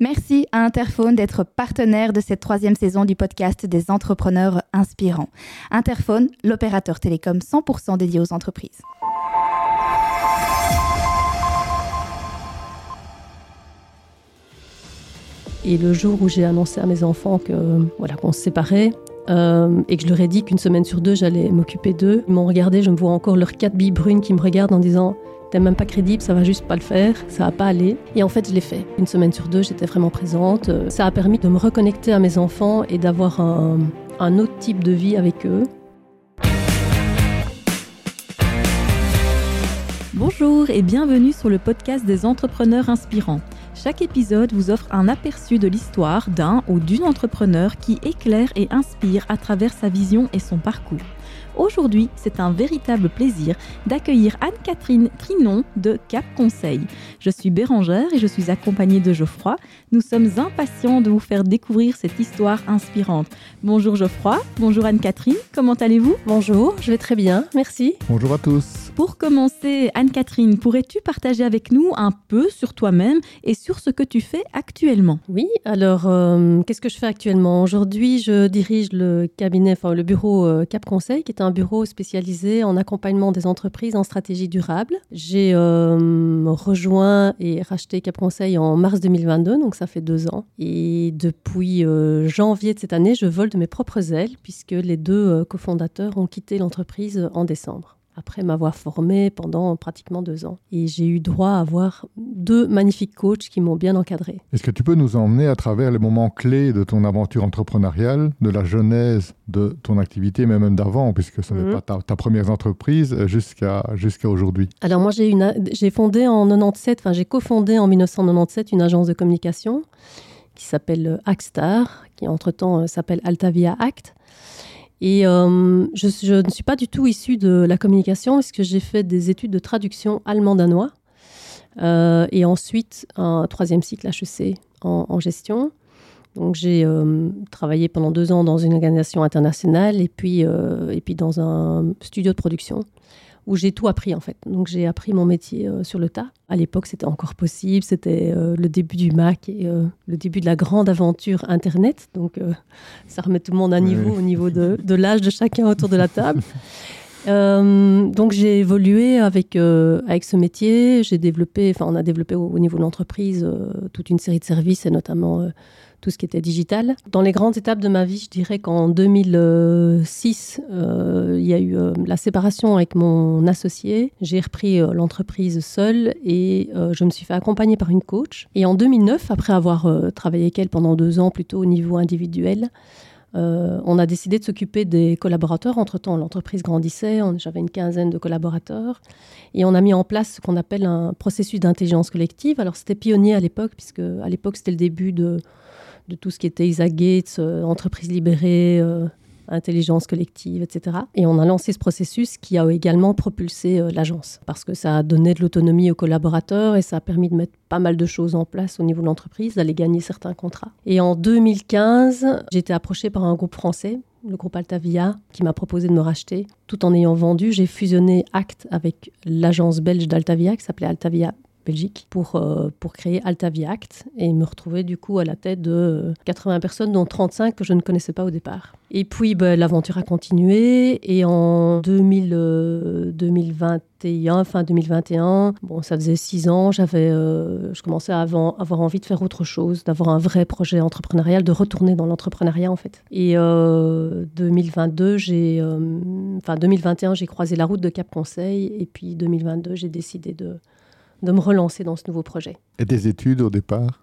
Merci à Interphone d'être partenaire de cette troisième saison du podcast des entrepreneurs inspirants. Interphone, l'opérateur télécom 100% dédié aux entreprises. Et le jour où j'ai annoncé à mes enfants que voilà qu'on se séparait euh, et que je leur ai dit qu'une semaine sur deux j'allais m'occuper d'eux, ils m'ont regardé, je me vois encore leurs quatre billes brunes qui me regardent en disant T'es même pas crédible, ça va juste pas le faire, ça va pas aller. Et en fait, je l'ai fait. Une semaine sur deux, j'étais vraiment présente. Ça a permis de me reconnecter à mes enfants et d'avoir un autre type de vie avec eux. Bonjour et bienvenue sur le podcast des entrepreneurs inspirants. Chaque épisode vous offre un aperçu de l'histoire d'un ou d'une entrepreneur qui éclaire et inspire à travers sa vision et son parcours. Aujourd'hui, c'est un véritable plaisir d'accueillir Anne-Catherine Trinon de Cap Conseil. Je suis Bérangère et je suis accompagnée de Geoffroy. Nous sommes impatients de vous faire découvrir cette histoire inspirante. Bonjour Geoffroy, bonjour Anne-Catherine, comment allez-vous? Bonjour, je vais très bien, merci. Bonjour à tous. Pour commencer, Anne-Catherine, pourrais-tu partager avec nous un peu sur toi-même et sur ce que tu fais actuellement? Oui, alors euh, qu'est-ce que je fais actuellement? Aujourd'hui, je dirige le cabinet, enfin le bureau euh, Cap Conseil, qui est un bureau spécialisé en accompagnement des entreprises en stratégie durable. J'ai euh, rejoint et racheté Cap Conseil en mars 2022, donc ça fait deux ans. Et depuis janvier de cette année, je vole de mes propres ailes puisque les deux cofondateurs ont quitté l'entreprise en décembre après m'avoir formé pendant pratiquement deux ans. Et j'ai eu droit à avoir deux magnifiques coachs qui m'ont bien encadré. Est-ce que tu peux nous emmener à travers les moments clés de ton aventure entrepreneuriale, de la genèse de ton activité, mais même d'avant, puisque ce n'est mhm. pas ta, première entreprise, euh, jusqu'à jusqu'à aujourd'hui? Alors moi, j'ai, une, j'ai fondé en 97, enfin j'ai cofondé en 1997 une agence de communication qui s'appelle Actstar, qui entre-temps euh, s'appelle Altavia Act. Et euh, je, ne suis pas du tout issue de la communication parce que j'ai fait des études de traduction allemand-danois euh, et ensuite un troisième cycle HEC en, gestion. Donc j'ai euh, travaillé pendant deux ans dans une organisation internationale et puis, et puis dans un studio de production où j'ai tout appris en fait. Donc j'ai appris mon métier euh, sur le tas. À l'époque, c'était encore possible, c'était euh, le début du Mac et euh, le début de la grande aventure Internet. Donc ça remet tout le monde à niveau au niveau de, de l'âge de chacun autour de la table. donc j'ai évolué avec, avec ce métier. J'ai développé, enfin on a développé au, au niveau de l'entreprise toute une série de services et notamment tout ce qui était digital. Dans les grandes étapes de ma vie, je dirais qu'en 2006, euh, il y a eu euh, la séparation avec mon associé. J'ai repris euh, l'entreprise seule et je me suis fait accompagner par une coach. Et en 2009, après avoir travaillé avec elle pendant deux ans plutôt au niveau individuel, on a décidé de s'occuper des collaborateurs. Entre-temps, l'entreprise grandissait, j'avais une quinzaine de collaborateurs, et on a mis en place ce qu'on appelle un processus d'intelligence collective. Alors c'était pionnier à l'époque, puisque à l'époque c'était le début de, de tout ce qui était Isa Gates, euh, entreprise libérée, euh, intelligence collective, etc. Et on a lancé ce processus qui a également propulsé euh, l'agence parce que ça a donné de l'autonomie aux collaborateurs et ça a permis de mettre pas mal de choses en place au niveau de l'entreprise, d'aller gagner certains contrats. Et en 2015, j'ai été approchée par un groupe français le groupe Altavia, qui m'a proposé de me racheter. Tout en ayant vendu, j'ai fusionné Act avec l'agence belge d'Altavia, qui s'appelait Altavia Pour, euh, pour créer Altavia Act et me retrouver du coup à la tête de 80 euh, personnes, dont 35 que je ne connaissais pas au départ. Et puis ben, l'aventure a continué et en 2000, 2021, euh, fin 2021, bon, ça faisait six ans, j'avais, je commençais à avoir, avoir, envie de faire autre chose, d'avoir un vrai projet entrepreneurial, de retourner dans l'entrepreneuriat en fait. Et 2022, j'ai, enfin 2021, j'ai croisé la route de Cap Conseil et puis 2022, j'ai décidé de de me relancer dans ce nouveau projet. Et des études au départ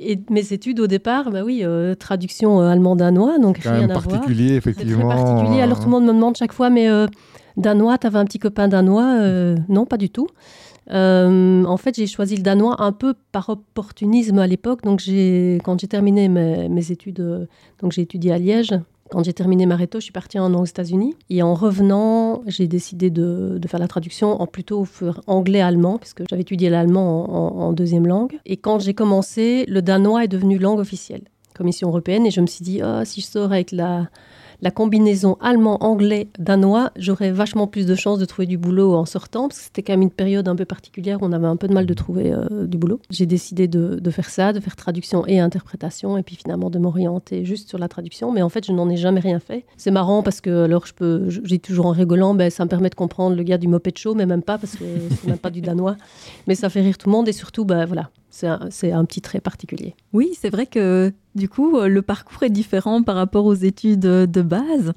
et mes études au départ, bah oui, euh, traduction euh, allemand-danois, donc rien même à particulier, effectivement. Très particulier. Alors tout le monde me demande chaque fois, mais euh, danois, tu avais un petit copain danois Non, pas du tout. en fait, j'ai choisi le danois un peu par opportunisme à l'époque. Donc, quand j'ai terminé mes, mes études, donc j'ai étudié à Liège quand j'ai terminé ma réto, je suis partie en, aux États-Unis. Et en revenant, j'ai décidé de, faire la traduction en plutôt anglais-allemand, puisque j'avais étudié l'allemand en, deuxième langue. Et quand j'ai commencé, le danois est devenu langue officielle, Commission européenne. Et je me suis dit, oh, si je sors avec la, la combinaison allemand-anglais-danois, j'aurais vachement plus de chances de trouver du boulot en sortant, parce que c'était quand même une période un peu particulière où on avait un peu de mal de trouver euh, du boulot. J'ai décidé de, faire ça, de faire traduction et interprétation, et puis finalement de m'orienter juste sur la traduction. Mais en fait, je n'en ai jamais rien fait. C'est marrant parce que alors je peux, toujours en rigolant, ben, ça me permet de comprendre le gars du Moped Show, mais même pas parce que c'est même pas du danois. Mais ça fait rire tout le monde et surtout, ben, voilà, c'est un, petit trait particulier. Oui, c'est vrai que du coup, euh, le parcours est différent par rapport aux études de base.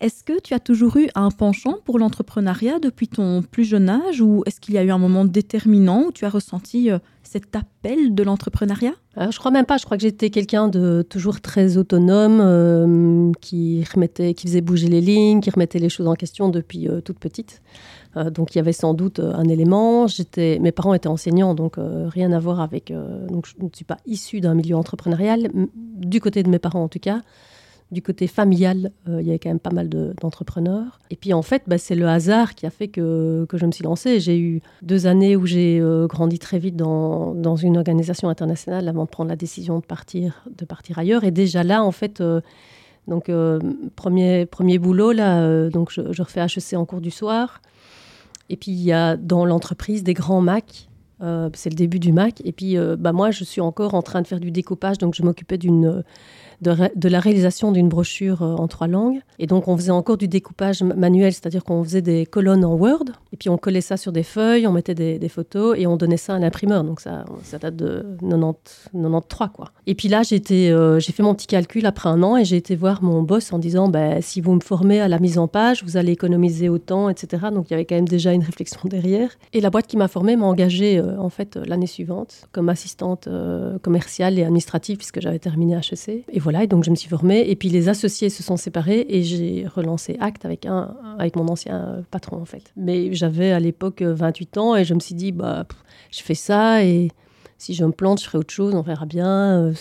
Est-ce que tu as toujours eu un penchant pour l'entrepreneuriat depuis ton plus jeune âge ou est-ce qu'il y a eu un moment déterminant où tu as ressenti euh, cet appel de l'entrepreneuriat? Euh, Je crois même pas. Je crois que j'étais quelqu'un de toujours très autonome, qui, remettait, qui faisait bouger les lignes, qui remettait les choses en question depuis toute petite. Euh, donc il y avait sans doute euh, un élément. J'étais, mes parents étaient enseignants, donc euh, rien à voir avec. donc je ne suis pas issue d'un milieu entrepreneurial, du côté de mes parents en tout cas. Du côté familial, il y avait quand même pas mal d'entrepreneurs. et puis en fait, bah, c'est le hasard qui a fait que, que je me suis lancée. J'ai eu deux années où j'ai grandi très vite dans, dans, une organisation internationale avant de prendre la décision de partir, de partir ailleurs. Et déjà là, en fait, donc premier, premier boulot, là, donc je, je refais HEC en cours du soir. Et puis, il y a dans l'entreprise des grands Mac. Euh, c'est le début du Mac. Et puis, euh, bah, moi, je suis encore en train de faire du découpage. Donc, je m'occupais d'une de, la réalisation d'une brochure euh, en trois langues. Et donc, on faisait encore du découpage manuel, c'est-à-dire qu'on faisait des colonnes en Word, et puis on collait ça sur des feuilles, on mettait des, photos, et on donnait ça à l'imprimeur. Donc, ça, ça date de 90, 93, quoi. Et puis là, euh, j'ai fait mon petit calcul après un an, et j'ai été voir mon boss en disant, bah, si vous me formez à la mise en page, vous allez économiser autant, etc. Donc, il y avait quand même déjà une réflexion derrière. Et la boîte qui m'a formée m'a engagée, euh, en fait, l'année suivante, comme assistante commerciale et administrative, puisque j'avais terminé HEC. Voilà, et donc je me suis formée. Et puis les associés se sont séparés et j'ai relancé Acte avec, un, avec mon ancien patron, en fait. Mais j'avais à l'époque 28 ans et je me suis dit, bah, je fais ça et si je me plante, je ferai autre chose, on verra bien. Euh,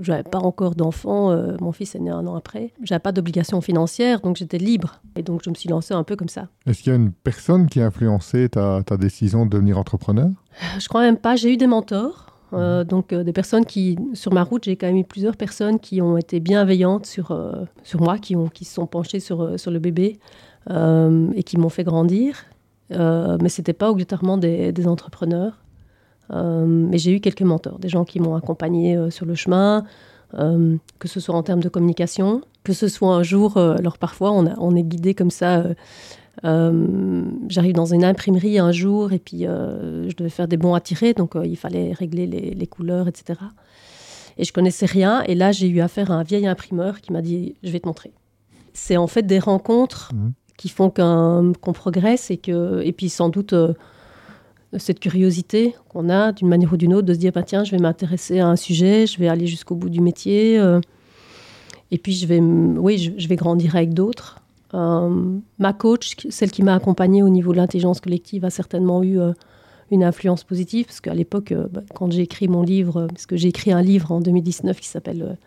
j'avais pas encore d'enfant, euh, mon fils est né un an après. J'avais pas d'obligation financière, donc j'étais libre. Et donc je me suis lancée un peu comme ça. Est-ce qu'il y a une personne qui a influencé ta, ta décision de devenir entrepreneur? Je crois même pas. J'ai eu des mentors. Euh, donc euh, des personnes qui, sur ma route, j'ai quand même eu plusieurs personnes qui ont été bienveillantes sur, euh, sur moi, qui, ont, qui se sont penchées sur, sur le bébé et qui m'ont fait grandir. mais ce n'était pas obligatoirement des, des entrepreneurs. mais j'ai eu quelques mentors, des gens qui m'ont accompagné sur le chemin, que ce soit en termes de communication, que ce soit un jour, alors parfois on, on est guidé comme ça euh, j'arrive dans une imprimerie un jour et puis euh, je devais faire des bons à tirer, donc euh, il fallait régler les, couleurs, etc. Et je connaissais rien. Et là, j'ai eu affaire à un vieil imprimeur qui m'a dit Je vais te montrer. C'est en fait des rencontres mmh. qui font qu'on progresse et, que, et puis sans doute cette curiosité qu'on a d'une manière ou d'une autre de se dire bah, Tiens, je vais m'intéresser à un sujet, je vais aller jusqu'au bout du métier. et puis, je vais, oui, je vais grandir avec d'autres. Euh, ma coach, celle qui m'a accompagnée au niveau de l'intelligence collective, a certainement eu euh, une influence positive, parce qu'à l'époque, euh, bah, quand j'ai écrit mon livre, parce que j'ai écrit un livre en 2019 qui s'appelle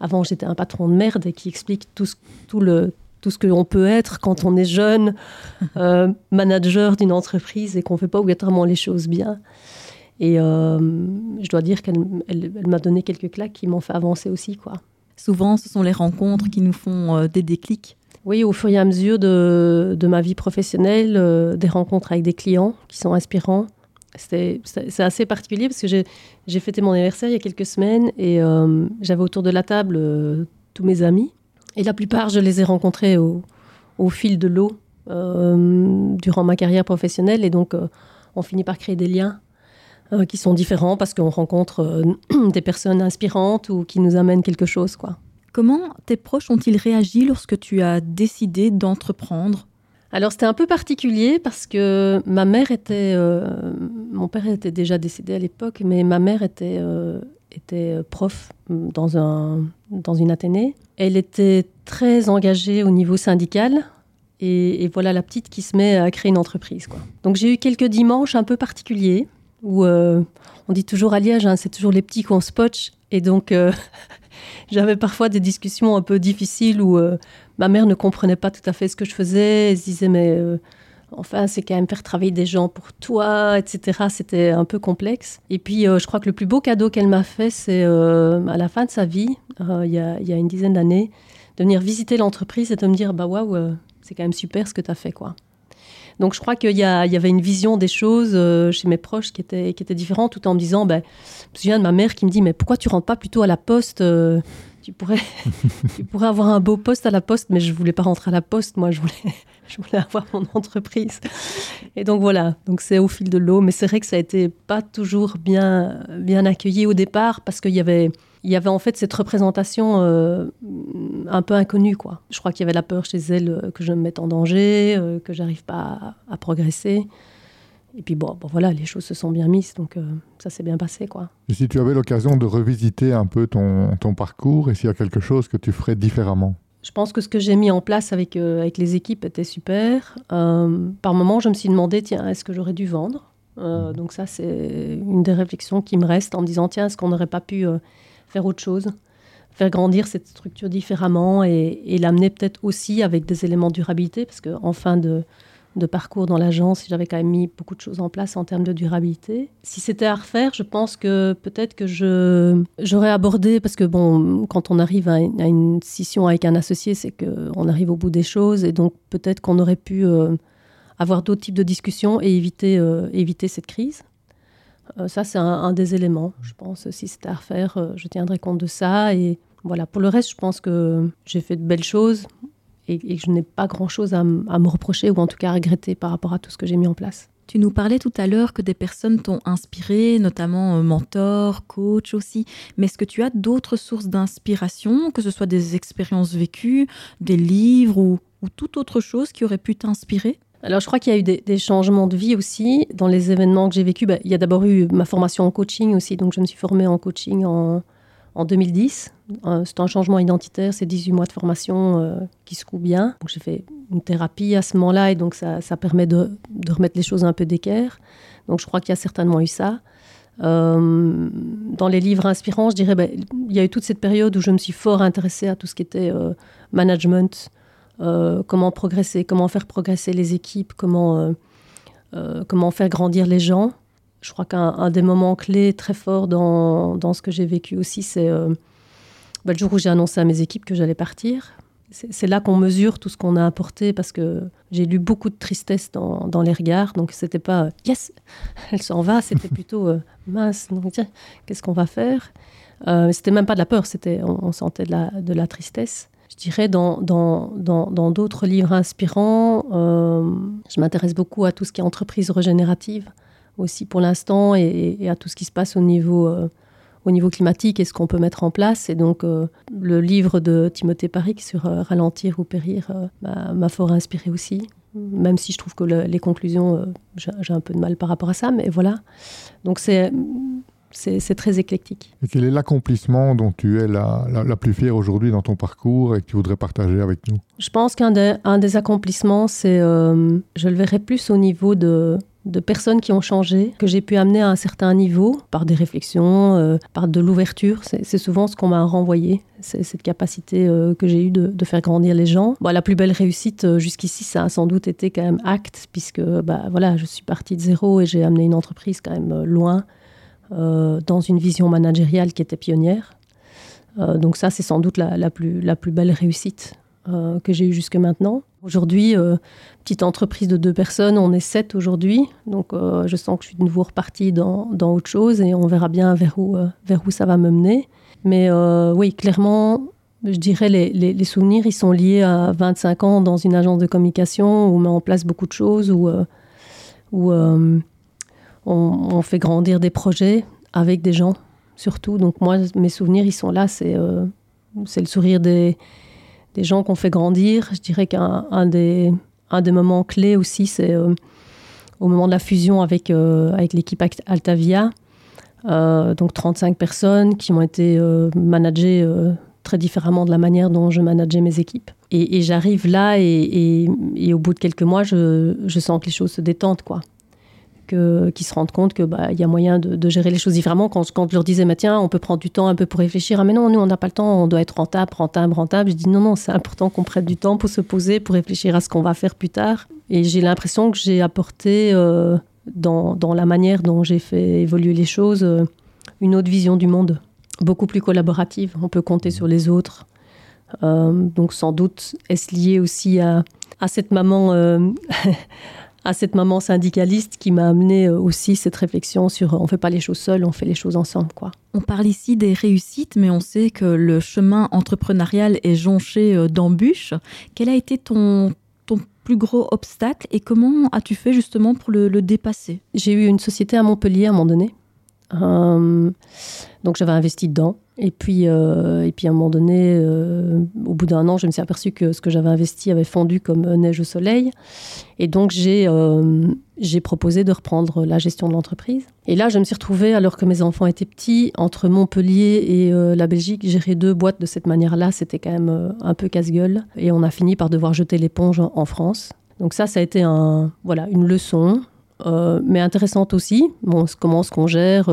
Avant j'étais un patron de merde, et qui explique tout ce, tout le, tout ce qu'on peut être quand on est jeune, manager d'une entreprise et qu'on ne fait pas obligatoirement les choses bien. Et je dois dire qu'elle elle, m'a donné quelques claques qui m'ont fait avancer aussi. quoi. Souvent, ce sont les rencontres qui nous font des déclics. Oui, au fur et à mesure de, ma vie professionnelle, euh, des rencontres avec des clients qui sont inspirants. C'est assez particulier parce que j'ai fêté mon anniversaire il y a quelques semaines et euh, j'avais autour de la table euh, tous mes amis. Et la plupart, je les ai rencontrés au, fil de l'eau durant ma carrière professionnelle. Et donc, on finit par créer des liens qui sont différents parce qu'on rencontre des personnes inspirantes ou qui nous amènent quelque chose. quoi. Comment tes proches ont-ils réagi lorsque tu as décidé d'entreprendre? Alors c'était un peu particulier parce que ma mère était, euh, mon père était déjà décédé à l'époque, mais ma mère était, euh, était prof dans, un, dans une Athénée. Elle était très engagée au niveau syndical. Et, voilà la petite qui se met à créer une entreprise. Donc j'ai eu quelques dimanches un peu particuliers où euh, on dit toujours à Liège, hein, c'est toujours les petits qu'on spotch. Et donc j'avais parfois des discussions un peu difficiles où euh, ma mère ne comprenait pas tout à fait ce que je faisais. Elle se disait, mais euh, enfin, c'est quand même faire travailler des gens pour toi, etc. C'était un peu complexe. Et puis, euh, je crois que le plus beau cadeau qu'elle m'a fait, c'est à la fin de sa vie, il y, a, une dizaine d'années, de venir visiter l'entreprise et de me dire bah waouh, c'est quand même super ce que tu as fait quoi. Donc je crois qu'il y, avait une vision des choses euh, chez mes proches qui était, différente, tout en me disant, bah, je me souviens de ma mère qui me dit, mais pourquoi tu rentres pas plutôt à la poste euh, tu pourrais, tu pourrais avoir un beau poste à la poste, mais je voulais pas rentrer à la poste, moi je voulais, je voulais avoir mon entreprise. Et donc voilà, donc c'est au fil de l'eau, mais c'est vrai que ça a été pas toujours bien, bien accueilli au départ parce qu'il y avait, il y avait en fait cette représentation euh, un peu inconnue. Quoi. Je crois qu'il y avait la peur chez elle euh, que je me mette en danger, euh, que j'arrive pas à, progresser. Et puis bon, bon, voilà, les choses se sont bien mises, donc ça s'est bien passé. quoi. Et si tu avais l'occasion de revisiter un peu ton, ton parcours, et s'il y a quelque chose que tu ferais différemment? Je pense que ce que j'ai mis en place avec, avec les équipes était super. par moment, je me suis demandé, tiens, est-ce que j'aurais dû vendre? Mmh. Donc ça, c'est une des réflexions qui me reste en me disant, tiens, est-ce qu'on n'aurait pas pu faire autre chose, faire grandir cette structure différemment et, l'amener peut-être aussi avec des éléments de durabilité, parce qu'en fin de, parcours dans l'agence, j'avais quand même mis beaucoup de choses en place en termes de durabilité. Si c'était à refaire, je pense que peut-être que je, j'aurais abordé, parce que bon, quand on arrive à une, scission avec un associé, c'est qu'on arrive au bout des choses, et donc peut-être qu'on aurait pu euh, avoir d'autres types de discussions et éviter, euh, éviter cette crise. Euh, ça, c'est un, des éléments. Je pense si c'était à refaire, euh, je tiendrai compte de ça. Et voilà, pour le reste, je pense que j'ai fait de belles choses et, que je n'ai pas grand-chose à, me reprocher ou en tout cas à regretter par rapport à tout ce que j'ai mis en place. Tu nous parlais tout à l'heure que des personnes t'ont inspiré, notamment euh, mentor, coach aussi. Mais est-ce que tu as d'autres sources d'inspiration, que ce soit des expériences vécues, des livres ou, ou toute autre chose qui aurait pu t'inspirer? Alors, je crois qu'il y a eu des, changements de vie aussi dans les événements que j'ai vécus. Bah, il y a d'abord eu ma formation en coaching aussi. Donc, je me suis formée en coaching en, en 2010. Euh, c'est un changement identitaire, c'est 18 mois de formation euh, qui se coupent bien. j'ai fait une thérapie à ce moment-là et donc ça, permet de, remettre les choses un peu d'équerre. Donc, je crois qu'il y a certainement eu ça. Euh, dans les livres inspirants, je dirais, bah, il y a eu toute cette période où je me suis fort intéressée à tout ce qui était management, comment progresser, comment faire progresser les équipes, comment, euh, euh, comment faire grandir les gens. Je crois qu'un des moments clés très forts dans, dans ce que j'ai vécu aussi, c'est bah, le jour où j'ai annoncé à mes équipes que j'allais partir. C'est là qu'on mesure tout ce qu'on a apporté parce que j'ai lu beaucoup de tristesse dans, dans les regards. Donc, c'était pas yes, elle s'en va, c'était plutôt mince, qu'est-ce qu'on va faire? C'était même pas de la peur, c'était on, sentait de la, de la tristesse je dirais, dans, dans, dans, d'autres livres inspirants, euh, je m'intéresse beaucoup à tout ce qui est entreprise régénérative aussi pour l'instant et, à tout ce qui se passe au niveau, euh, au niveau climatique et ce qu'on peut mettre en place. Et donc, euh, le livre de Timothée Paris sur Ralentir ou Périr m'a fort inspiré aussi, même si je trouve que les conclusions, j'ai un peu de mal par rapport à ça, mais voilà. Donc, c'est c'est très éclectique. Et quel est l'accomplissement dont tu es la, la, plus fière aujourd'hui dans ton parcours et que tu voudrais partager avec nous? Je pense qu'un des, un des accomplissements, c'est, euh, je le verrai plus au niveau de, de personnes qui ont changé, que j'ai pu amener à un certain niveau par des réflexions, euh, par de l'ouverture. C'est souvent ce qu'on m'a renvoyé, cette capacité euh, que j'ai eue de, de, faire grandir les gens. Bon, la plus belle réussite jusqu'ici, ça a sans doute été quand même Act, puisque bah, voilà, je suis partie de zéro et j'ai amené une entreprise quand même loin dans une vision managériale qui était pionnière. Euh, donc ça, c'est sans doute la, plus, belle réussite euh, que j'ai eue jusque maintenant. Aujourd'hui, petite entreprise de deux personnes, on est sept aujourd'hui. Donc je sens que je suis de nouveau repartie dans, autre chose et on verra bien vers où, ça va me mener. Mais oui, clairement, je dirais les, les, souvenirs, ils sont liés à 25 ans dans une agence de communication où on met en place beaucoup de choses, où on, fait grandir des projets avec des gens, surtout. Donc moi, mes souvenirs, ils sont là. C'est euh, le sourire des, gens qu'on fait grandir. Je dirais qu'un des, moments clés aussi, c'est euh, au moment de la fusion avec, euh, l'équipe Altavia. donc 35 personnes qui ont été managées très différemment de la manière dont je manageais mes équipes. Et, j'arrive là et, et, au bout de quelques mois, je, je sens que les choses se détendent. quoi qui se rendent compte qu'il bah, y a moyen de, gérer les choses différemment. Quand, quand je leur disais, tiens, on peut prendre du temps un peu pour réfléchir. Ah, mais non, nous, on n'a pas le temps, on doit être rentable, rentable, rentable. Je dis, non, non, c'est important qu'on prenne du temps pour se poser, pour réfléchir à ce qu'on va faire plus tard. Et j'ai l'impression que j'ai apporté, euh, dans, dans, la manière dont j'ai fait évoluer les choses, euh, une autre vision du monde, beaucoup plus collaborative. On peut compter sur les autres. donc sans doute est-ce lié aussi à, à cette maman à cette maman syndicaliste qui m'a amené euh, aussi cette réflexion sur euh, on fait pas les choses seuls, on fait les choses ensemble. Quoi. On parle ici des réussites, mais on sait que le chemin entrepreneurial est jonché euh, d'embûches. Quel a été ton, ton plus gros obstacle et comment as-tu fait justement pour le, dépasser? J'ai eu une société à Montpellier à un moment donné. donc j'avais investi dedans. Et puis, euh, et puis à un moment donné, euh, au bout d'un an, je me suis aperçue que ce que j'avais investi avait fondu comme neige au soleil. Et donc j'ai euh, proposé de reprendre la gestion de l'entreprise. Et là, je me suis retrouvée, alors que mes enfants étaient petits, entre Montpellier et la Belgique, gérer deux boîtes de cette manière-là, c'était quand même un peu casse-gueule. Et on a fini par devoir jeter l'éponge en France. Donc ça, ça a été voilà, une leçon, mais intéressante aussi. Bon, comment est-ce qu'on gère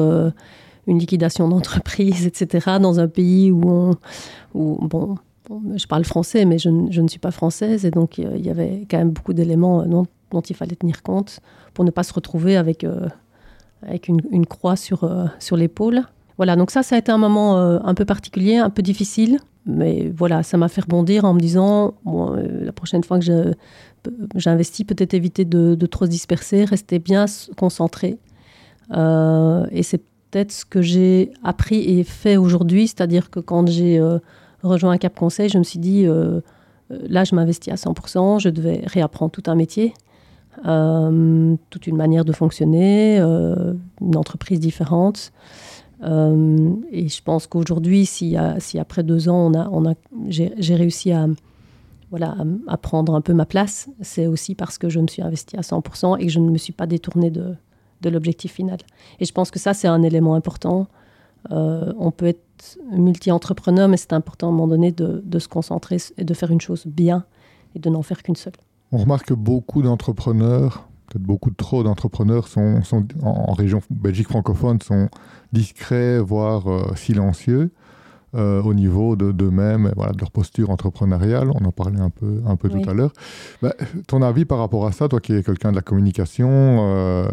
une liquidation d'entreprise, etc., dans un pays où, on, bon, je parle français, mais je, ne suis pas française, et donc il y avait quand même beaucoup d'éléments euh, dont, il fallait tenir compte pour ne pas se retrouver avec, euh, avec une, croix sur, euh, sur l'épaule. Voilà, donc ça, ça a été un moment un peu particulier, un peu difficile, mais voilà, ça m'a fait rebondir en me disant, la prochaine fois que j'investis, peut-être éviter de, de, trop se disperser, rester bien concentré. et c'est peut-être ce que j'ai appris et fait aujourd'hui, c'est-à-dire que quand j'ai euh, rejoint Cap Conseil, je me suis dit, euh, euh, là, je m'investis à 100%, je devais réapprendre tout un métier, toute une manière de fonctionner, une entreprise différente. et je pense qu'aujourd'hui, si, après deux ans, on a, j'ai réussi à, voilà, à, prendre un peu ma place, c'est aussi parce que je me suis investi à 100% et que je ne me suis pas détournée de, de l'objectif final. Et je pense que ça, c'est un élément important. Euh, on peut être multi-entrepreneur, mais c'est important à un moment donné de, se concentrer et de faire une chose bien et de n'en faire qu'une seule. On remarque que beaucoup d'entrepreneurs, peut-être beaucoup trop d'entrepreneurs sont, en, région Belgique francophone, sont discrets, voire euh, silencieux. Euh, au niveau de d'eux-mêmes, voilà, de leur posture entrepreneuriale. On en parlait un peu, un peu tout à l'heure. Bah, ton avis par rapport à ça, toi qui es quelqu'un de la communication, euh,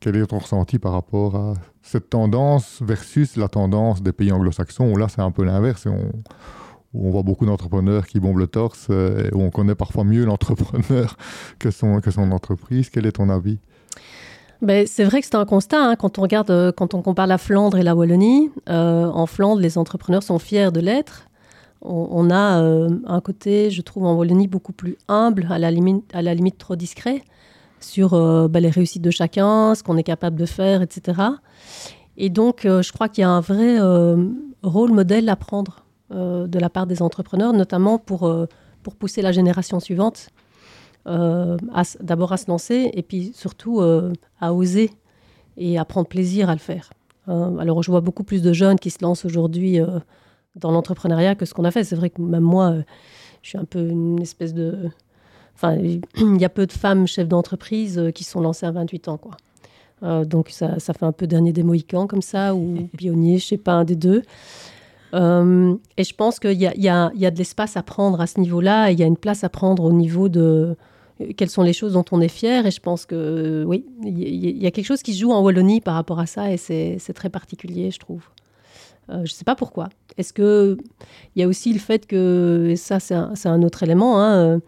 quel est ton ressenti par rapport à cette tendance versus la tendance des pays anglo-saxons où là c'est un peu l'inverse et on, où on voit beaucoup d'entrepreneurs qui bombent le torse euh, et où on connaît parfois mieux l'entrepreneur que son, que son entreprise. Quel est ton avis? Ben, c'est vrai que c'est un constat hein, quand on regarde, euh, quand on compare la Flandre et la Wallonie. Euh, en Flandre, les entrepreneurs sont fiers de l'être. On, a euh, un côté, je trouve, en Wallonie beaucoup plus humble, à la limite, trop discret, sur ben, les réussites de chacun, ce qu'on est capable de faire, etc. Et donc, je crois qu'il y a un vrai rôle modèle à prendre de la part des entrepreneurs, notamment pour, pousser la génération suivante d'abord à se lancer et puis surtout euh, à oser et à prendre plaisir à le faire. Euh, alors je vois beaucoup plus de jeunes qui se lancent aujourd'hui dans l'entrepreneuriat que ce qu'on a fait. C'est vrai que même moi, je suis un peu une espèce de... Enfin, il y a peu de femmes chefs d'entreprise qui sont lancées à 28 ans, quoi. donc ça, ça, fait un peu dernier des Mohicans comme ça, ou pionnier, je sais pas, un des deux. et je pense qu'il y a, y, a, y a, de l'espace à prendre à ce niveau-là, il y a une place à prendre au niveau de, quelles sont les choses dont on est fier. Et je pense que oui, il y, a quelque chose qui joue en Wallonie par rapport à ça et c'est très particulier, je trouve. Euh, je ne sais pas pourquoi. Est-ce qu'il y a aussi le fait que, et ça c'est un, autre élément, hein, euh,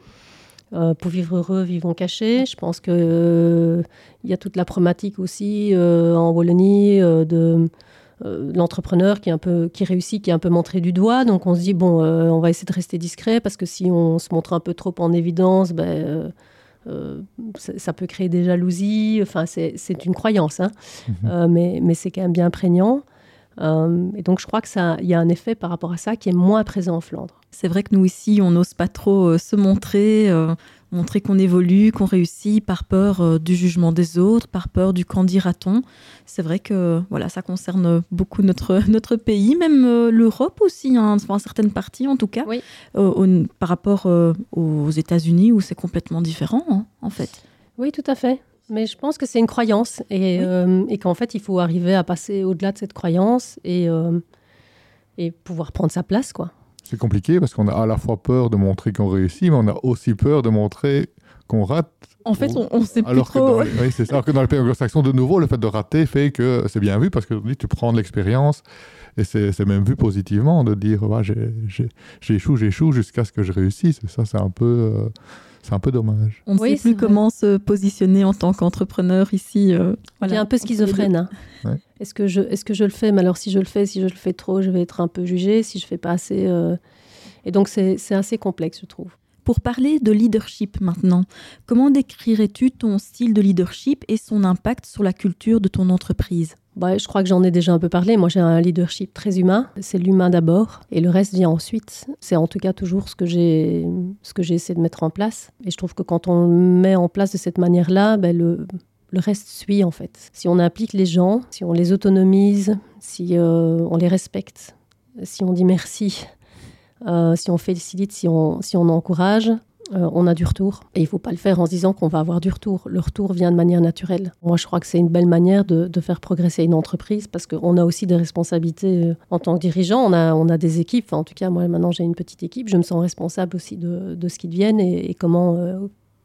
euh, pour vivre heureux, vivons cachés. Je pense qu'il il y a toute la problématique aussi en Wallonie de euh, l'entrepreneur qui est un peu qui réussit, qui est un peu montré du doigt. Donc on se dit bon, euh, on va essayer de rester discret parce que si on se montre un peu trop en évidence, ben, euh, ça, peut créer des jalousies. Enfin, c'est une croyance, hein. mhm. mais, mais c'est quand même bien prégnant. et donc je crois que ça, il y a un effet par rapport à ça qui est moins présent en Flandre. C'est vrai que nous ici, on n'ose pas trop se montrer montrer qu'on évolue, qu'on réussit par peur euh, du jugement des autres, par peur du qu'en dira-t-on. C'est vrai que voilà, ça concerne beaucoup notre, notre pays, même euh, l'Europe aussi, hein, enfin, certaines parties en tout cas, euh, par rapport aux États-Unis où c'est complètement différent hein, en fait. Oui, tout à fait. Mais je pense que c'est une croyance et, et qu'en fait, il faut arriver à passer au-delà de cette croyance et, et pouvoir prendre sa place, quoi. C'est compliqué parce qu'on a à la fois peur de montrer qu'on réussit, mais on a aussi peur de montrer qu'on rate. En fait, on, on sait plus alors trop. Que dans, oui, c'est ça. Alors que dans les pays anglo-saxons, de nouveau, le fait de rater fait que c'est bien vu parce que tu prends de l'expérience et c'est même vu positivement de dire ouais, j'échoue, j'échoue jusqu'à ce que je réussisse. Ça, c'est un peu. Euh, c'est un peu dommage. On ne Oui, sait plus vrai. comment se positionner en tant qu'entrepreneur ici. euh, voilà. Il est un peu schizophrène. hein. Ouais. Est-ce que, je, est que je le fais? Mais alors, si je le fais, si je le fais trop, je vais être un peu jugée. Si je fais pas assez. euh, Et donc, c'est assez complexe, je trouve. Pour parler de leadership maintenant, comment décrirais-tu ton style de leadership et son impact sur la culture de ton entreprise? Bah, je crois que j'en ai déjà un peu parlé. Moi, j'ai un leadership très humain. C'est l'humain d'abord, et le reste vient ensuite. C'est en tout cas toujours ce que j'ai, essayé de mettre en place. Et je trouve que quand on le met en place de cette manière-là, ben, le, le reste suit en fait. Si on implique les gens, si on les autonomise, si euh, on les respecte, si on dit merci, euh, si on félicite, si on, si on encourage, euh, on a du retour. Et il ne faut pas le faire en se disant qu'on va avoir du retour. Le retour vient de manière naturelle. Moi, je crois que c'est une belle manière de, faire progresser une entreprise parce qu'on a aussi des responsabilités euh, en tant que dirigeant. On a, on a des équipes. En tout cas, moi, maintenant, j'ai une petite équipe. Je me sens responsable aussi de, ce qu'ils deviennent et, comment,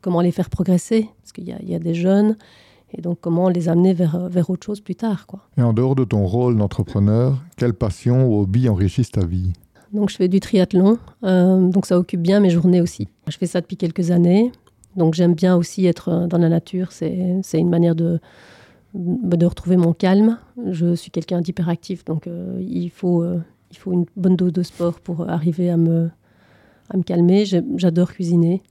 comment les faire progresser. Parce qu'il y y a des jeunes. Et donc, comment les amener vers, vers autre chose plus tard. Quoi. Et en dehors de ton rôle d'entrepreneur, quelle passion ou hobby enrichissent ta vie? Donc, je fais du triathlon. euh, donc, ça occupe bien mes journées aussi. Je fais ça depuis quelques années. Donc, j'aime bien aussi être euh, dans la nature. C'est une manière de, de retrouver mon calme. Je suis quelqu'un d'hyperactif. Donc, euh, il, faut, il faut une bonne dose de sport pour arriver à me, à me calmer. J'adore cuisiner.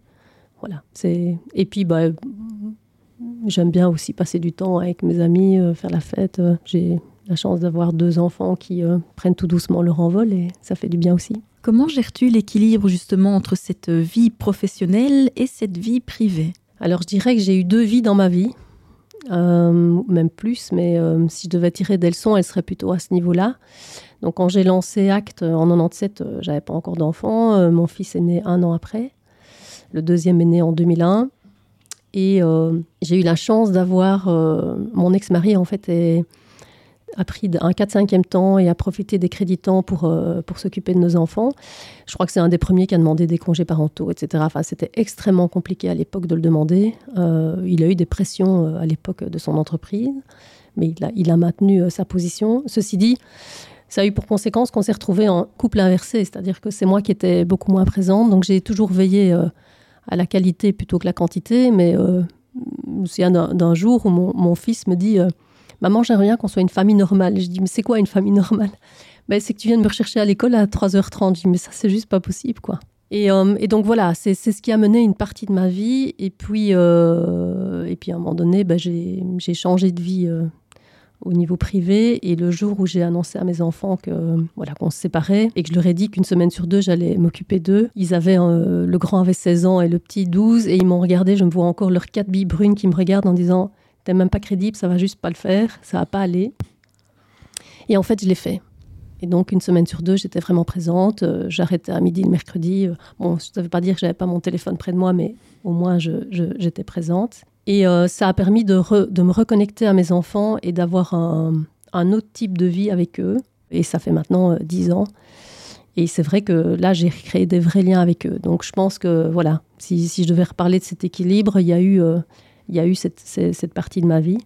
Voilà. Et puis, bah, j'aime bien aussi passer du temps avec mes amis, faire la fête. J'ai la chance d'avoir deux enfants qui euh, prennent tout doucement leur envol et ça fait du bien aussi. Comment gères-tu l'équilibre justement entre cette vie professionnelle et cette vie privée? Alors je dirais que j'ai eu deux vies dans ma vie, euh, même plus, mais euh, si je devais tirer des leçons, elles seraient plutôt à ce niveau-là. Donc quand j'ai lancé Acte en 97, euh, j'avais pas encore d'enfant, euh, mon fils est né un an après, le deuxième est né en 2001, et euh, j'ai eu la chance d'avoir euh, mon ex-mari en fait est- a pris un 4-5e temps et a profité des crédits temps pour, euh, pour s'occuper de nos enfants. Je crois que c'est un des premiers qui a demandé des congés parentaux, etc. Enfin, c'était extrêmement compliqué à l'époque de le demander. Euh, il a eu des pressions euh, à l'époque de son entreprise, mais il a, il a maintenu sa position. Ceci dit, ça a eu pour conséquence qu'on s'est retrouvé en couple inversé, c'est-à-dire que c'est moi qui étais beaucoup moins présente, donc j'ai toujours veillé à la qualité plutôt que la quantité, mais euh, souviens d'un jour où mon, mon fils me dit Maman, j'aimerais bien qu'on soit une famille normale. Je dis Mais c'est quoi une famille normale? Ben, C'est que tu viens de me rechercher à l'école à 3h30. Je dis Mais ça, c'est juste pas possible, quoi. Et, euh, donc voilà, c'est ce qui a mené une partie de ma vie. Et puis, euh, et puis à un moment donné, ben, j'ai changé de vie euh, au niveau privé. Et le jour où j'ai annoncé à mes enfants que voilà qu'on se séparait et que je leur ai dit qu'une semaine sur deux, j'allais m'occuper d'eux, ils avaient le grand avait 16 ans et le petit 12 et ils m'ont regardé. Je me vois encore leurs quatre billes brunes qui me regardent en disant T'es même pas crédible, ça va juste pas le faire, ça va pas aller. Et en fait, je l'ai fait. Et donc, une semaine sur deux, j'étais vraiment présente. Euh, J'arrêtais à midi le mercredi. Bon, ça ne veut pas dire que j'avais pas mon téléphone près de moi, mais au moins, j'étais présente. Et euh, ça a permis de, de me reconnecter à mes enfants et d'avoir un, un autre type de vie avec eux. Et ça fait maintenant euh, dix ans. Et c'est vrai que là, j'ai créé des vrais liens avec eux. Donc, je pense que, voilà, si, si je devais reparler de cet équilibre, il y a eu, il y a eu cette, cette- partie de ma vie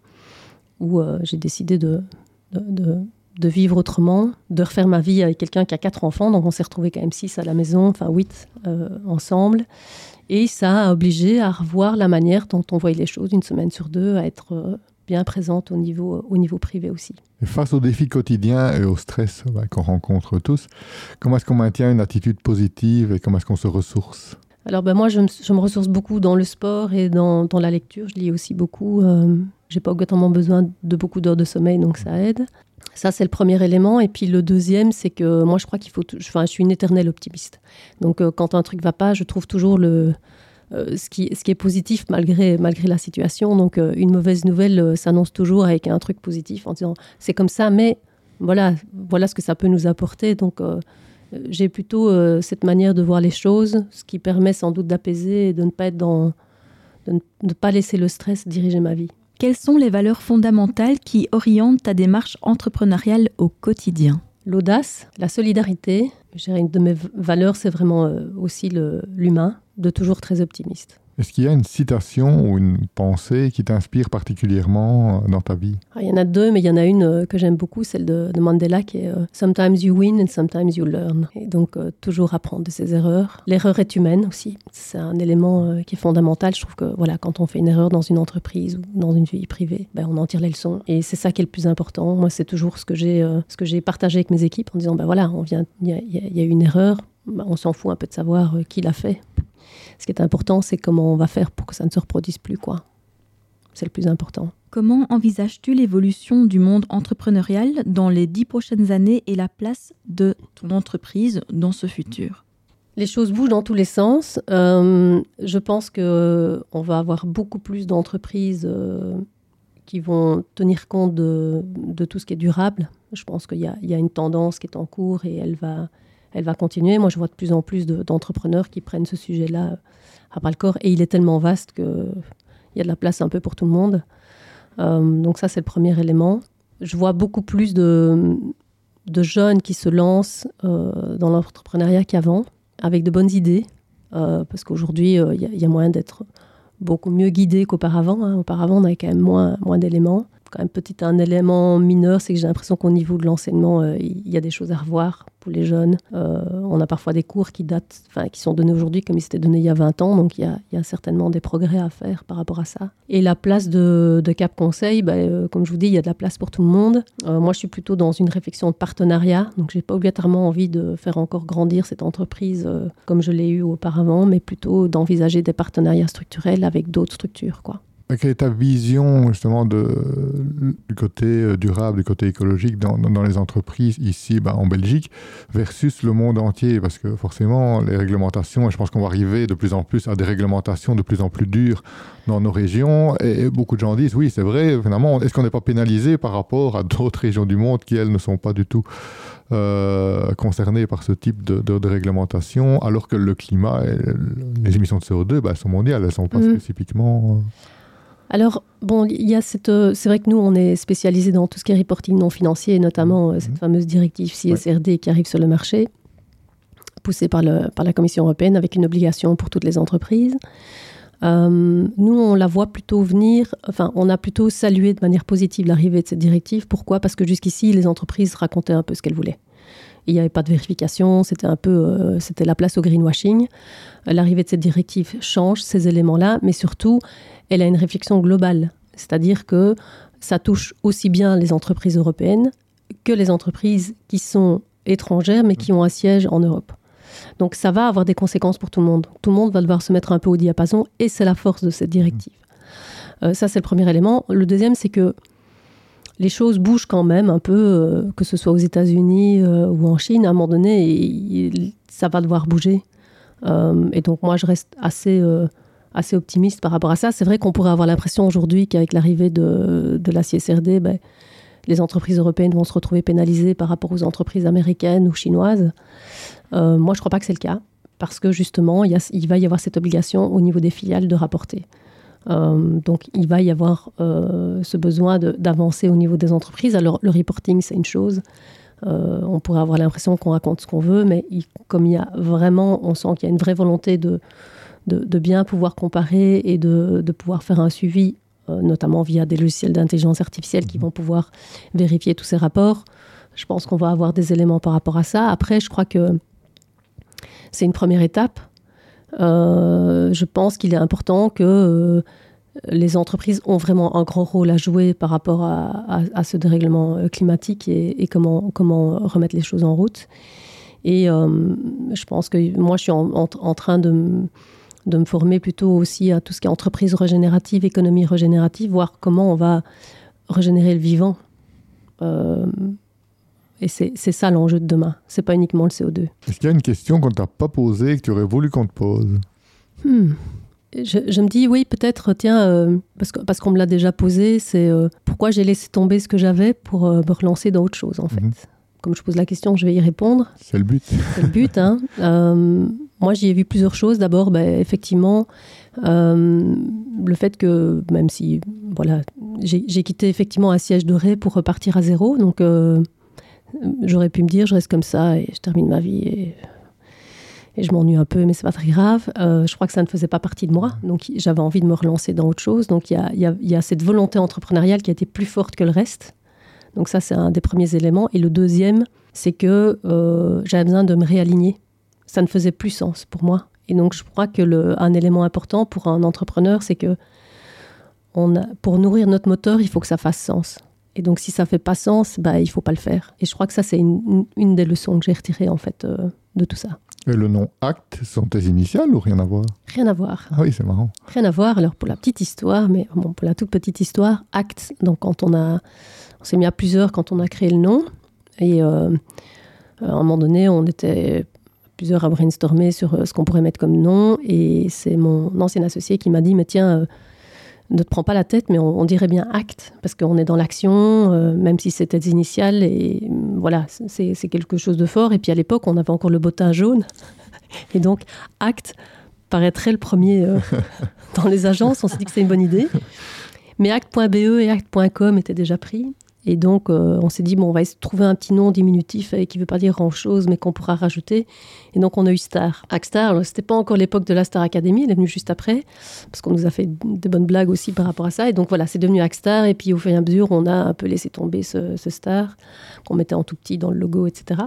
où euh, j'ai décidé de, de, vivre autrement, de refaire ma vie avec quelqu'un qui a quatre enfants. Donc, on s'est retrouvés quand même six à la maison, enfin huit euh, ensemble. Et ça a obligé à revoir la manière dont on voyait les choses une semaine sur deux, à être euh, bien présente au niveau, au niveau privé aussi. Face aux défis quotidiens et au stress bah, qu'on rencontre tous, comment est-ce qu'on maintient une attitude positive et comment est-ce qu'on se ressource? Alors ben moi, je me, ressource beaucoup dans le sport et dans, dans la lecture. Je lis aussi beaucoup. Euh, J'ai pas obligatoirement besoin de beaucoup d'heures de sommeil, donc ça aide. Ça, c'est le premier élément. Et puis le deuxième, c'est que moi, je crois qu'il faut... Enfin, je suis une éternelle optimiste. Donc euh, quand un truc va pas, je trouve toujours le... euh, ce, qui, ce qui est positif malgré, malgré la situation. Donc, euh, une mauvaise nouvelle s'annonce toujours avec un truc positif en disant c'est comme ça, mais voilà, voilà ce que ça peut nous apporter. Donc, j'ai plutôt euh, cette manière de voir les choses, ce qui permet sans doute d'apaiser et de ne pas être dans, de ne de ne pas laisser le stress diriger ma vie. Quelles sont les valeurs fondamentales qui orientent ta démarche entrepreneuriale au quotidien? L'audace, la solidarité. Une de mes valeurs, c'est vraiment euh, aussi l'humain, de toujours très optimiste. Est-ce qu'il y a une citation ou une pensée qui t'inspire particulièrement euh, dans ta vie? Ah, Il y en a deux, mais il y en a une euh, que j'aime beaucoup, celle de, Mandela, qui est Sometimes you win and sometimes you learn. Et donc, toujours apprendre de ses erreurs. L'erreur est humaine aussi. C'est un élément qui est fondamental. Je trouve que voilà, quand on fait une erreur dans une entreprise ou dans une vie privée, ben, on en tire les leçons. Et c'est ça qui est le plus important. Moi, c'est toujours ce que j'ai ce que j'ai partagé avec mes équipes en disant ben voilà, on vient, il y, a une erreur. Ben, on s'en fout un peu de savoir qui l'a fait ce qui est important, c'est comment on va faire pour que ça ne se reproduise plus, quoi. C'est le plus important. Comment envisages-tu l'évolution du monde entrepreneurial dans les dix prochaines années et la place de ton entreprise dans ce futur? Les choses bougent dans tous les sens. Euh, je pense qu'on euh, va avoir beaucoup plus d'entreprises euh, qui vont tenir compte de, tout ce qui est durable. Je pense qu'il y, y, a une tendance qui est en cours et elle va, elle va continuer. Moi, je vois de plus en plus d'entrepreneurs qui prennent ce sujet-là euh, à bras le corps et il est tellement vaste qu'il y a de la place un peu pour tout le monde. Euh, donc ça, c'est le premier élément. Je vois beaucoup plus de, jeunes qui se lancent euh, dans l'entrepreneuriat qu'avant, avec de bonnes idées, parce qu'aujourd'hui, il y, a moyen d'être beaucoup mieux guidé qu'auparavant. Hein. Auparavant, on avait quand même moins, moins d'éléments quand même petit un élément mineur, c'est que j'ai l'impression qu'au niveau de l'enseignement, euh, il y a des choses à revoir pour les jeunes. Euh, on a parfois des cours qui datent, enfin, qui sont donnés aujourd'hui comme ils étaient donnés il y a 20 ans, donc il y a, certainement des progrès à faire par rapport à ça. Et la place de, Cap Conseil, ben, euh, comme je vous dis, il y a de la place pour tout le monde. moi, je suis plutôt dans une réflexion de partenariat, donc j'ai pas obligatoirement envie de faire encore grandir cette entreprise comme je l'ai eu auparavant, mais plutôt d'envisager des partenariats structurels avec d'autres structures, quoi. Quelle est ta vision justement de, du côté euh, durable, du côté écologique dans, dans les entreprises ici bah, en Belgique versus le monde entier? Parce que forcément, les réglementations, et je pense qu'on va arriver de plus en plus à des réglementations de plus en plus dures dans nos régions. Et beaucoup de gens disent, oui, c'est vrai, finalement, est-ce qu'on n'est pas pénalisé par rapport à d'autres régions du monde qui, elles, ne sont pas du tout euh, concernées par ce type de, de, réglementation, alors que le climat, et les émissions de CO2 bah, sont mondiales, elles ne sont pas mmh. spécifiquement... Euh, alors, bon, il y a cette. Euh, c'est vrai que nous, on est spécialisé dans tout ce qui est reporting non financier, et notamment euh, cette mhm. fameuse directive CSRD qui arrive sur le marché, poussée par, le, par la Commission européenne, avec une obligation pour toutes les entreprises. Euh, nous, on la voit plutôt venir, enfin, on a plutôt salué de manière positive l'arrivée de cette directive. Pourquoi? Parce que jusqu'ici, les entreprises racontaient un peu ce qu'elles voulaient. Il n'y avait pas de vérification, c'était un peu, c'était la place au greenwashing. L'arrivée de cette directive change ces éléments-là, mais surtout, elle a une réflexion globale. C'est-à-dire que ça touche aussi bien les entreprises européennes que les entreprises qui sont étrangères mais qui ont un siège en Europe. Donc ça va avoir des conséquences pour tout le monde. Tout le monde va devoir se mettre un peu au diapason et c'est la force de cette directive. Euh, ça, c'est le premier élément. Le deuxième, c'est que les choses bougent quand même un peu, euh, que ce soit aux États-Unis euh, ou en Chine. À un moment donné, ça va devoir bouger. et donc moi, je reste assez assez optimiste par rapport à ça. C'est vrai qu'on pourrait avoir l'impression aujourd'hui qu'avec l'arrivée de, de, la CSRD, ben, les entreprises européennes vont se retrouver pénalisées par rapport aux entreprises américaines ou chinoises. Euh, moi, je ne crois pas que c'est le cas, parce que justement, il, va y avoir cette obligation au niveau des filiales de rapporter. Euh, donc, il va y avoir euh, ce besoin d'avancer au niveau des entreprises. Alors, le reporting, c'est une chose. on pourrait avoir l'impression qu'on raconte ce qu'on veut, mais comme il y a vraiment, on sent qu'il y a une vraie volonté de, de, bien pouvoir comparer et de, pouvoir faire un suivi, euh, notamment via des logiciels d'intelligence artificielle qui mhm. vont pouvoir vérifier tous ces rapports. Je pense qu'on va avoir des éléments par rapport à ça. Après, je crois que c'est une première étape. Euh, je pense qu'il est important que euh, les entreprises ont vraiment un grand rôle à jouer par rapport à, ce dérèglement climatique et, comment, remettre les choses en route. Et je pense que moi, je suis en train de, me former plutôt aussi à tout ce qui est entreprise régénérative, économie régénérative, voir comment on va régénérer le vivant. Euh, et c'est ça l'enjeu de demain. C'est pas uniquement le CO2. Est-ce qu'il y a une question qu'on t'a pas posée et que tu aurais voulu qu'on te pose? Hmm. je, me dis oui, peut-être, tiens, euh, parce qu'on parce qu'on me l'a déjà posé, c'est euh, pourquoi j'ai laissé tomber ce que j'avais pour me relancer dans autre chose, en fait. Mhm. Comme je pose la question, je vais y répondre. C'est le but. C'est le but, hein. Moi, j'y ai vu plusieurs choses. D'abord, ben, effectivement, euh, le fait que, même si voilà, j'ai quitté effectivement un siège doré pour repartir à zéro, donc euh, j'aurais pu me dire, je reste comme ça et je termine ma vie. Et, je m'ennuie un peu, mais c'est pas très grave. Euh, je crois que ça ne faisait pas partie de moi, donc j'avais envie de me relancer dans autre chose. Donc il y a, cette volonté entrepreneuriale qui a été plus forte que le reste. Donc ça, c'est un des premiers éléments. Et le deuxième, c'est que euh, j'avais besoin de me réaligner. Ça ne faisait plus sens pour moi. Et donc je crois que un élément important pour un entrepreneur, c'est que pour nourrir notre moteur, il faut que ça fasse sens. Et donc si ça fait pas sens, bah, il faut pas le faire. Et je crois que ça, c'est une, une, des leçons que j'ai retirées en fait euh, de tout ça. Et le nom Acte sont tes initiales ou rien à voir? Rien à voir. Ah oui, c'est marrant. Rien à voir. Alors pour la petite histoire, mais bon, pour la toute petite histoire, Acte, donc quand on a, on s'est mis à plusieurs quand on a créé le nom. Et euh, à un moment donné, on était plusieurs à brainstormer sur euh, ce qu'on pourrait mettre comme nom. Et c'est mon ancien associé qui m'a dit, mais tiens, euh, ne te prends pas la tête, mais on, on dirait bien acte, parce qu'on est dans l'action, euh, même si c'était des initiales. Et voilà, c'est quelque chose de fort. Et puis à l'époque, on avait encore le bottin jaune. Et donc, acte paraîtrait le premier euh, dans les agences. On s'est dit que c'est une bonne idée. Mais acte.be et acte.com étaient déjà pris. Et donc, euh, on s'est dit, bon, on va trouver un petit nom diminutif euh, qui ne veut pas dire grand-chose, mais qu'on pourra rajouter. Et donc, on a eu Star. Akstar, ce n'était pas encore l'époque de la Star Academy, elle est venue juste après, parce qu'on nous a fait des bonnes blagues aussi par rapport à ça. Et donc, voilà, c'est devenu Akstar. Et puis, au fur et à mesure, on a un peu laissé tomber ce Star, qu'on mettait en tout petit dans le logo, etc.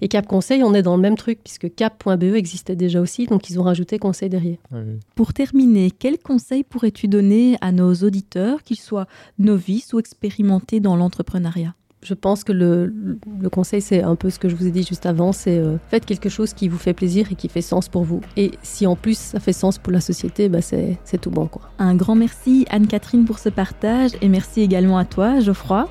Et Cap Conseil, on est dans le même truc, puisque cap.be existait déjà aussi, donc ils ont rajouté conseil derrière. Oui. Pour terminer, quel conseil pourrais-tu donner à nos auditeurs, qu'ils soient novices ou expérimentés dans l'entrepreneuriat? Je pense que le, le conseil, c'est un peu ce que je vous ai dit juste avant, c'est euh, faites quelque chose qui vous fait plaisir et qui fait sens pour vous. Et si en plus ça fait sens pour la société, bah c'est tout bon. Quoi. Un grand merci Anne-Catherine pour ce partage et merci également à toi Geoffroy.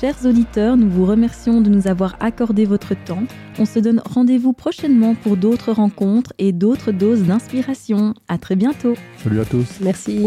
Chers auditeurs, nous vous remercions de nous avoir accordé votre temps. On se donne rendez-vous prochainement pour d'autres rencontres et d'autres doses d'inspiration. À très bientôt. Salut à tous. Merci.